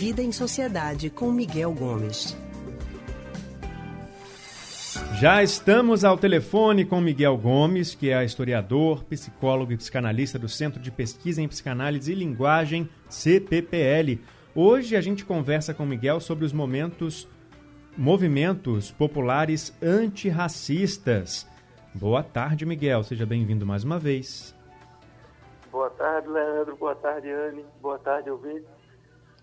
Vida em Sociedade com Miguel Gomes. Já estamos ao telefone com Miguel Gomes, que é historiador, psicólogo e psicanalista do Centro de Pesquisa em Psicanálise e Linguagem, CPPL. Hoje a gente conversa com Miguel sobre os momentos, movimentos populares antirracistas. Boa tarde, Miguel. Seja bem-vindo mais uma vez. Boa tarde, Leandro. Boa tarde, Anne. Boa tarde, ouvinte.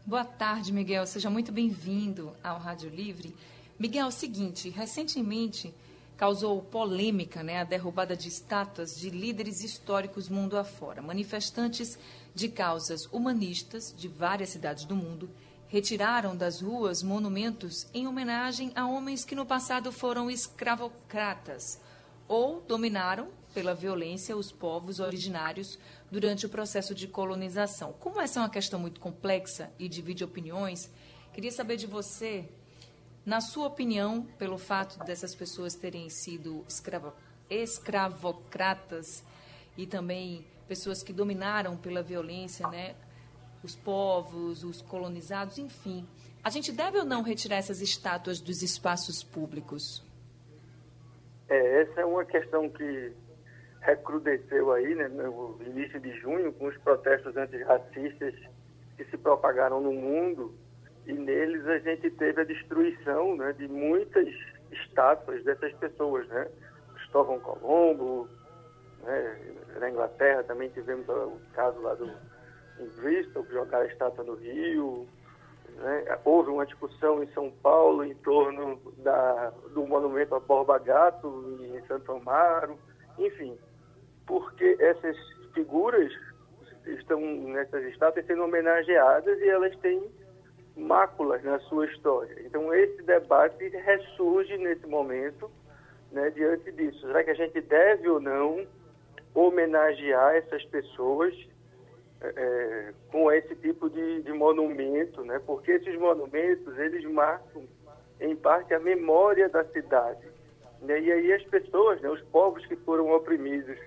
Boa tarde, Miguel. Seja muito bem-vindo ao Rádio Livre. Miguel, é o seguinte, recentemente causou polêmica né, a derrubada de estátuas de líderes históricos mundo afora. Manifestantes de causas humanistas de várias cidades do mundo retiraram das ruas monumentos em homenagem a homens que no passado foram escravocratas ou dominaram pela violência os povos originários durante o processo de colonização. Como essa é uma questão muito complexa e divide opiniões, queria saber de você na sua opinião, pelo fato dessas pessoas terem sido escravo, escravocratas e também pessoas que dominaram pela violência, né, os povos, os colonizados, enfim, a gente deve ou não retirar essas estátuas dos espaços públicos? É, essa é uma questão que recrudesceu aí, né, no início de junho, com os protestos antirracistas que se propagaram no mundo e neles a gente teve a destruição né, de muitas estátuas dessas pessoas, né? Cristóvão Colombo, né? na Inglaterra também tivemos o caso lá do, em Bristol, que jogaram a estátua no Rio, né? houve uma discussão em São Paulo em torno da, do monumento a Borba Gato, em Santo Amaro, enfim, porque essas figuras estão nessas estátuas sendo homenageadas e elas têm máculas na sua história. Então, esse debate ressurge nesse momento, né, diante disso. Será que a gente deve ou não homenagear essas pessoas é, é, com esse tipo de, de monumento, né? Porque esses monumentos, eles marcam, em parte, a memória da cidade. Né? E aí as pessoas, né, os povos que foram oprimidos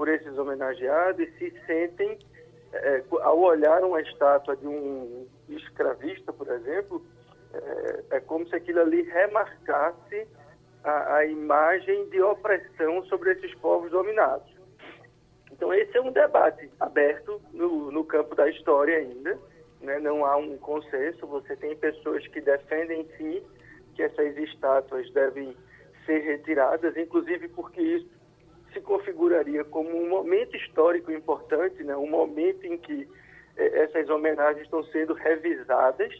por esses homenageados, se sentem é, ao olhar uma estátua de um escravista, por exemplo, é, é como se aquilo ali remarcasse a, a, imagem de opressão sobre esses povos dominados. Então, esse é um debate aberto no, no campo da história ainda. Né? Não há um consenso. Você tem pessoas que defendem, sim, que essas estátuas devem ser retiradas, inclusive porque isso se configuraria como um momento histórico importante, né? um momento em que eh, essas homenagens estão sendo revisadas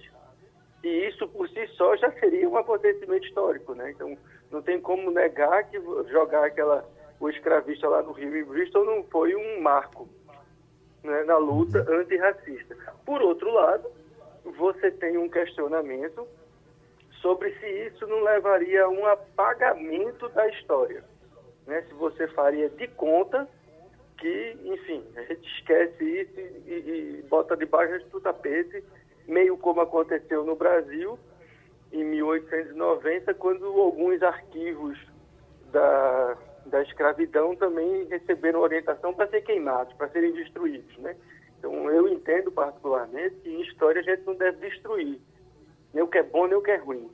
e isso por si só já seria um acontecimento histórico, né? Então não tem como negar que jogar aquela o escravista lá no Rio e Bristol não foi um marco né, na luta antirracista. Por outro lado, você tem um questionamento sobre se isso não levaria a um apagamento da história né, se você faria de conta que, enfim, a gente esquece isso e, e bota debaixo do tapete, meio como aconteceu no Brasil em 1890, quando alguns arquivos da, da escravidão também receberam orientação para ser queimados, para serem destruídos, né? Então, eu entendo particularmente que em história a gente não deve destruir nem o que é bom nem o que é ruim.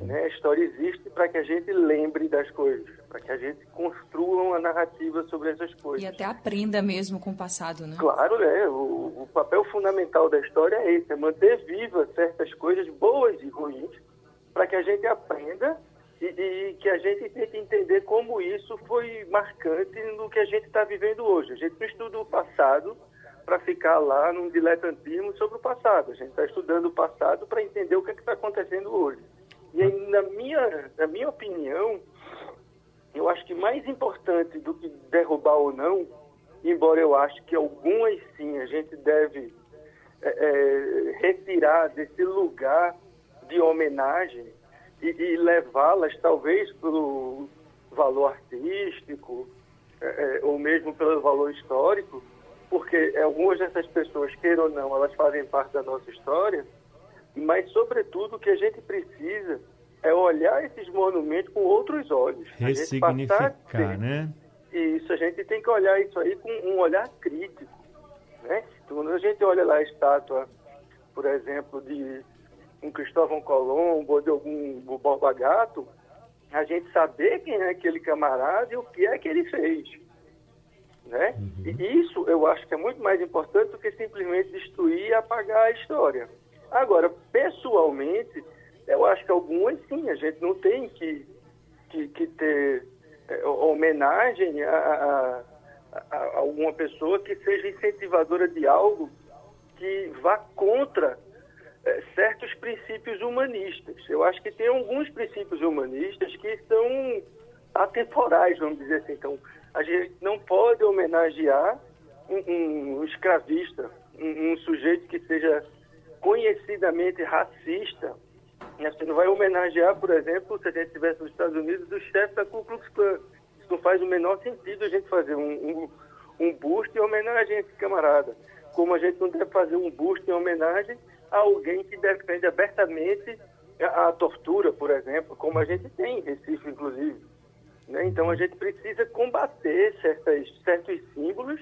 Né? A história existe para que a gente lembre das coisas, para que a gente construa uma narrativa sobre essas coisas. E até aprenda mesmo com o passado, né? Claro, né? O, o papel fundamental da história é esse, é manter vivas certas coisas boas e ruins, para que a gente aprenda e, e, que a gente tente entender como isso foi marcante no que a gente está vivendo hoje. A gente não estuda o passado para ficar lá num diletantismo sobre o passado. A gente está estudando o passado para entender o que é está acontecendo hoje. E aí, na minha, na minha opinião, eu acho que mais importante do que derrubar ou não, embora eu ache que algumas sim a gente deve é, é, retirar desse lugar de homenagem e, e levá-las talvez pelo valor artístico é, é ou mesmo pelo valor histórico, porque algumas dessas pessoas, queiram ou não, elas fazem parte da nossa história, mas, sobretudo, o que a gente precisa é olhar esses monumentos com outros olhos. Ressignificar, ter, né? Isso, a gente tem que olhar isso aí com um olhar crítico. Né? Então, quando a gente olha lá a estátua, por exemplo, de um Cristóvão Colombo ou de algum Borba Gato, a gente saber quem é aquele camarada e o que é que ele fez. Né? Uhum. E isso eu acho que é muito mais importante do que simplesmente destruir e apagar a história. Agora, pessoalmente, eu acho que algumas sim, a gente não tem que, que, que ter é, homenagem a, a, a, alguma pessoa que seja incentivadora de algo que vá contra é, certos princípios humanistas. Eu acho que tem alguns princípios humanistas que são atemporais, vamos dizer assim. Então, a gente não pode homenagear um, um escravista, um, um, sujeito que seja conhecidamente racista. Você não vai homenagear, por exemplo, se a gente estivesse nos Estados Unidos, o chefe da Ku Klux Klan. Isso não faz o menor sentido a gente fazer um, um busto em homenagem a esse camarada. Como a gente não deve fazer um busto em homenagem a alguém que defende abertamente a, a tortura, por exemplo, como a gente tem em Recife, inclusive. Né? Então a gente precisa combater certas, certos símbolos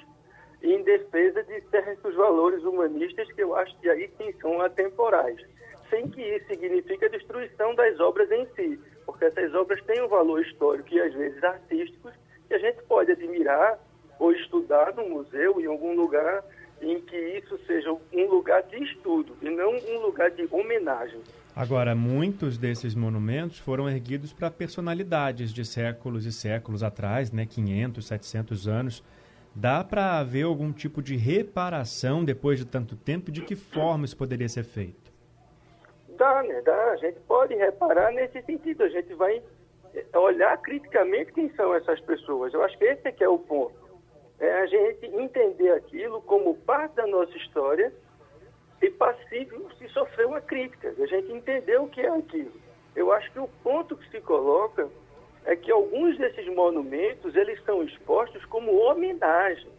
em defesa de certos valores humanistas que eu acho que aí sim são atemporais, sem que isso signifique a destruição das obras em si, porque essas obras têm um valor histórico e às vezes artísticos que a gente pode admirar ou estudar no museu em algum lugar em que isso seja um lugar de estudo e não um lugar de homenagem. Agora, muitos desses monumentos foram erguidos para personalidades de séculos e séculos atrás, né, 500, 700 anos. Dá para haver algum tipo de reparação depois de tanto tempo? De que forma isso poderia ser feito? Dá, né? Dá. A gente pode reparar nesse sentido. A gente vai olhar criticamente quem são essas pessoas. Eu acho que esse é que é o ponto é a gente entender aquilo como parte da nossa história e passível se sofrer uma crítica, a gente entender o que é aquilo. Eu acho que o ponto que se coloca é que alguns desses monumentos eles são expostos como homenagem.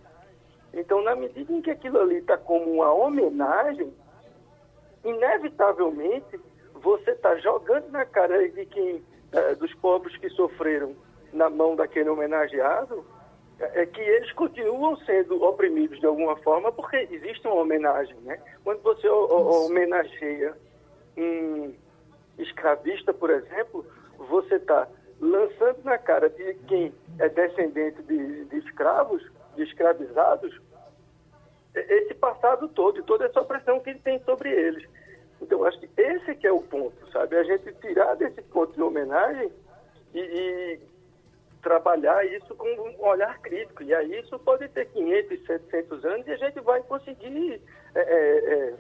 Então, na medida em que aquilo ali está como uma homenagem, inevitavelmente você está jogando na cara de quem, eh, dos povos que sofreram na mão daquele homenageado, é que eles continuam sendo oprimidos de alguma forma porque existe uma homenagem, né? Quando você homenageia um escravista, por exemplo, você está lançando na cara de quem é descendente de, de escravos, de escravizados, esse passado todo e toda essa opressão que ele tem sobre eles. Então, acho que esse que é o ponto, sabe? A gente tirar desse ponto de homenagem e, e trabalhar isso com um olhar crítico. E aí isso pode ter 500, 700 anos e a gente vai conseguir é, é, é,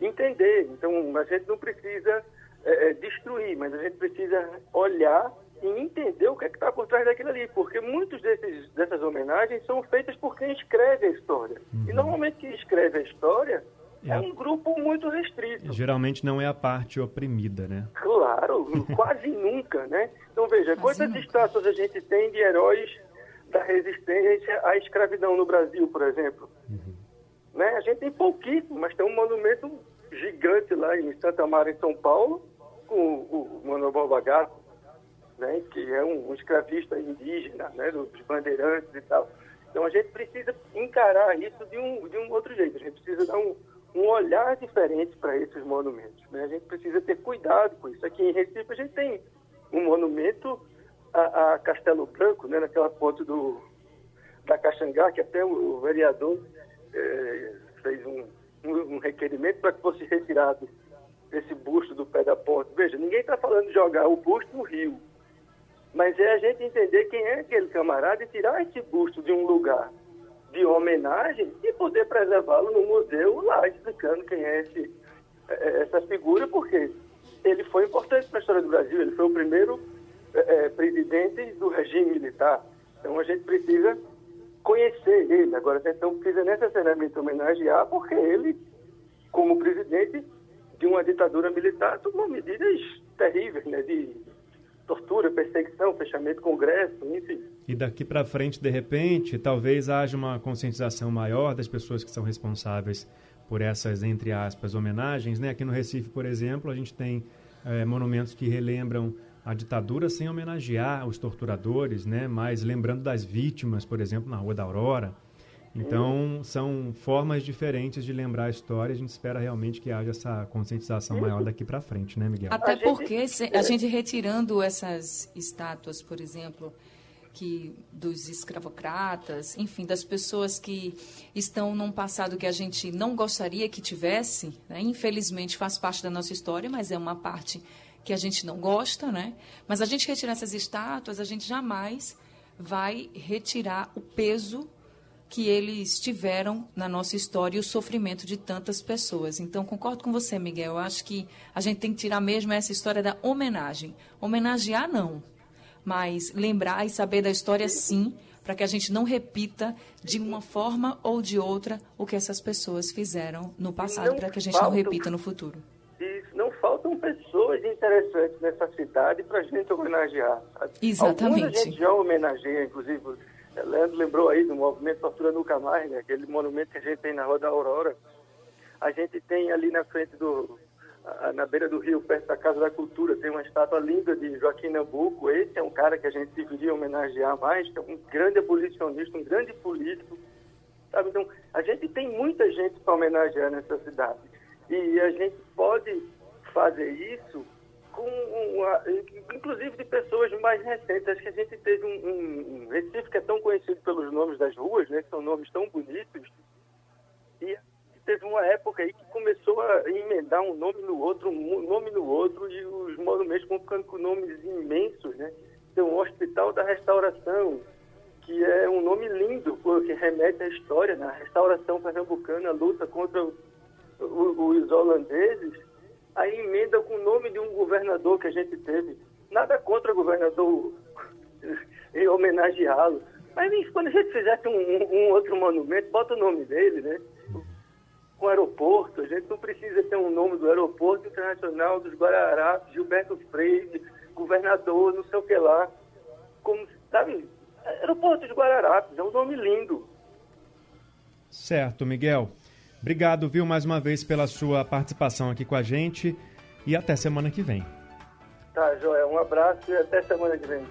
entender. Então, a gente não precisa é, é, destruir, mas a gente precisa olhar e entender o que é está por trás daquilo ali. Porque muitas dessas homenagens são feitas por quem escreve a história. Uhum. E normalmente quem escreve a história é, é um grupo muito restrito. Geralmente não é a parte oprimida, né? Claro, quase nunca, né? Então veja, quase quantas nunca. estátuas a gente tem de heróis da resistência à escravidão no Brasil, por exemplo? Uhum. Né? A gente tem pouquíssimo, mas tem um monumento gigante lá em Santa Maria, em São Paulo, com o, o Manuel Balbagato, né? que é um, um escravista indígena, né? dos bandeirantes e tal. Então a gente precisa encarar isso de um, de um outro jeito. A gente precisa dar um, um olhar diferente para esses monumentos. Né? A gente precisa ter cuidado com isso. Aqui em Recife a gente tem um monumento a, a Castelo Branco, né? naquela ponte do, da Caxangá, que até o, vereador é, fez um, um, um requerimento para que fosse retirado esse busto do pé da ponte. Veja, ninguém está falando de jogar o busto no rio, mas é a gente entender quem é aquele camarada e tirar esse busto de um lugar de homenagem e poder preservá-lo no museu lá, explicando quem é esse, é, é, essa figura, porque ele foi importante para a história do Brasil, ele foi o primeiro é, é, presidente do regime militar. Então a gente precisa conhecer ele. Agora a gente não precisa necessariamente homenagear, porque ele, como presidente de uma ditadura militar, tomou medidas terríveis, né, de tortura, perseguição, fechamento do Congresso, enfim. E daqui para frente, de repente, talvez haja uma conscientização maior das pessoas que são responsáveis por essas, entre aspas, homenagens. Né? Aqui no Recife, por exemplo, a gente tem é, monumentos que relembram a ditadura sem homenagear os torturadores, né? mas lembrando das vítimas, por exemplo, na Rua da Aurora. Então, são formas diferentes de lembrar a história. A gente espera realmente que haja essa conscientização maior daqui para frente, né, Miguel? Até porque a gente retirando essas estátuas, por exemplo, que dos escravocratas, enfim, das pessoas que estão num passado que a gente não gostaria que tivesse, né? infelizmente faz parte da nossa história, mas é uma parte que a gente não gosta, né? Mas a gente retirar essas estátuas, a gente jamais vai retirar o peso que eles tiveram na nossa história e o sofrimento de tantas pessoas. Então, concordo com você, Miguel. Eu acho que a gente tem que tirar mesmo essa história da homenagem. Homenagear, não mas lembrar e saber da história sim, para que a gente não repita de uma forma ou de outra o que essas pessoas fizeram no passado, para que a gente faltam, não repita no futuro. Isso, não faltam pessoas interessantes nessa cidade para a gente homenagear. Exatamente. Algumas a gente já homenageia, inclusive, Leandro lembrou aí do movimento Tortura Nunca Mais, né? aquele monumento que a gente tem na Rua da Aurora. A gente tem ali na frente do, na beira do rio, perto da Casa da Cultura, tem uma estátua linda de Joaquim Nabuco. Esse é um cara que a gente deveria homenagear mais, que é um grande abolicionista, um grande político. Sabe? Então, a gente tem muita gente para homenagear nessa cidade. E a gente pode fazer isso com uma, inclusive de pessoas mais recentes. Acho que a gente teve um, um, um Recife que é tão conhecido pelos nomes das ruas, né, que são nomes tão bonitos. E teve uma época aí que começou a emendar um nome no outro, um nome no outro, e os monumentos vão ficando com nomes imensos, né? Tem o Hospital da Restauração, que é um nome lindo, porque remete à história, né? Restauração pernambucana luta contra o, o, os holandeses, aí emenda com o nome de um governador que a gente teve. Nada contra o governador em homenageá-lo. Mas quando a gente fizesse um, um, outro monumento, bota o nome dele, né? com aeroporto. A gente não precisa ter um nome do Aeroporto Internacional dos Guararapes, Gilberto Freire, governador, não sei o que lá. Como, sabe, Aeroporto dos Guararapes, é um nome lindo. Certo, Miguel. Obrigado, viu, mais uma vez pela sua participação aqui com a gente e até semana que vem. Tá, Joel, um abraço e até semana que vem.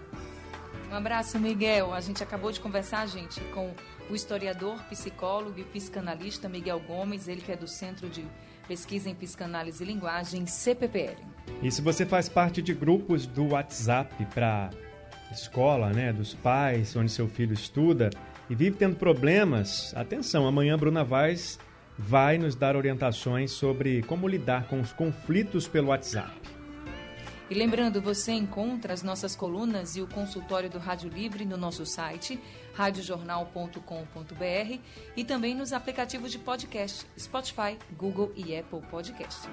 Um abraço, Miguel. A gente acabou de conversar, gente, com o historiador, psicólogo e psicanalista Miguel Gomes, ele que é do Centro de Pesquisa em Psicanálise e Linguagem, CPPL. E se você faz parte de grupos do WhatsApp para escola, né, dos pais, onde seu filho estuda e vive tendo problemas, atenção, amanhã Bruna Vaz vai nos dar orientações sobre como lidar com os conflitos pelo WhatsApp. E lembrando, você encontra as nossas colunas e o consultório do Rádio Livre no nosso site, radiojornal.com.br e também nos aplicativos de podcast, Spotify, Google e Apple Podcast.